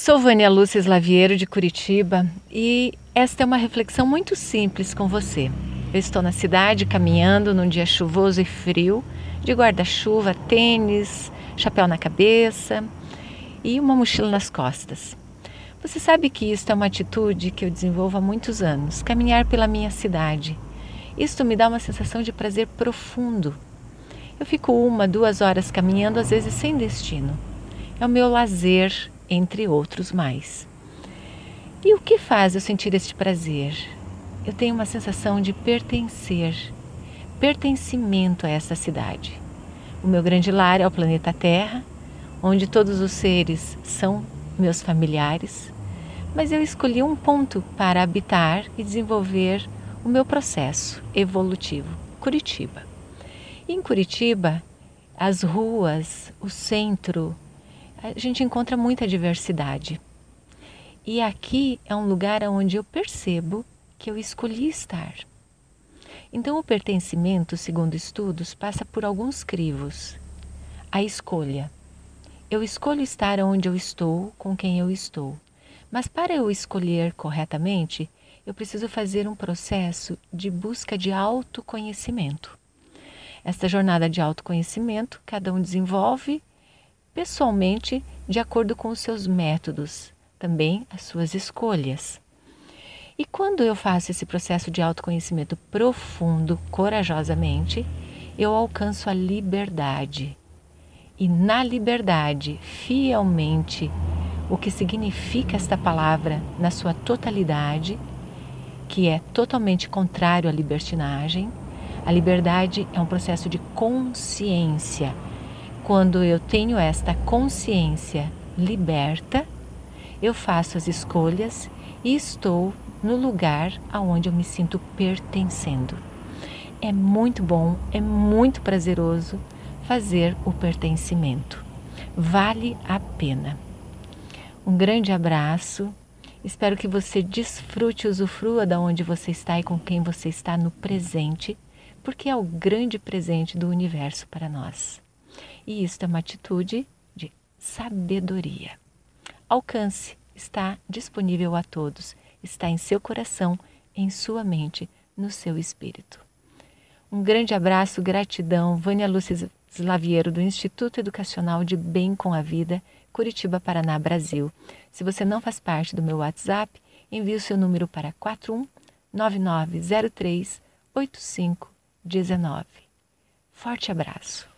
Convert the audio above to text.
Sou Vânia Lúcia Slaviero de Curitiba e esta é uma reflexão muito simples com você. Eu estou na cidade caminhando num dia chuvoso e frio, de guarda-chuva, tênis, chapéu na cabeça e uma mochila nas costas. Você sabe que isto é uma atitude que eu desenvolvo há muitos anos, caminhar pela minha cidade. Isto me dá uma sensação de prazer profundo. Eu fico uma, duas horas caminhando, às vezes sem destino. É o meu lazer entre outros mais. E o que faz eu sentir este prazer? Eu tenho uma sensação de pertencer, pertencimento a essa cidade. O meu grande lar é o planeta Terra, onde todos os seres são meus familiares, mas eu escolhi um ponto para habitar e desenvolver o meu processo evolutivo, Curitiba. Em Curitiba, as ruas, o centro, a gente encontra muita diversidade. E aqui é um lugar onde eu percebo que eu escolhi estar. Então, o pertencimento, segundo estudos, passa por alguns crivos. A escolha. Eu escolho estar onde eu estou, com quem eu estou. Mas para eu escolher corretamente, eu preciso fazer um processo de busca de autoconhecimento. Esta jornada de autoconhecimento, cada um desenvolve pessoalmente de acordo com os seus métodos, também as suas escolhas. E quando eu faço esse processo de autoconhecimento profundo, corajosamente, eu alcanço a liberdade. E na liberdade, fielmente, o que significa esta palavra na sua totalidade, que é totalmente contrário à libertinagem, a liberdade é um processo de consciência quando eu tenho esta consciência liberta, eu faço as escolhas e estou no lugar aonde eu me sinto pertencendo. É muito bom, é muito prazeroso fazer o pertencimento. Vale a pena. Um grande abraço. Espero que você desfrute usufrua da onde você está e com quem você está no presente, porque é o grande presente do universo para nós. E isto é uma atitude de sabedoria. Alcance está disponível a todos, está em seu coração, em sua mente, no seu espírito. Um grande abraço, gratidão, Vânia Lúcia Slaviero, do Instituto Educacional de Bem com a Vida, Curitiba, Paraná, Brasil. Se você não faz parte do meu WhatsApp, envie o seu número para 41 9903 8519. Forte abraço.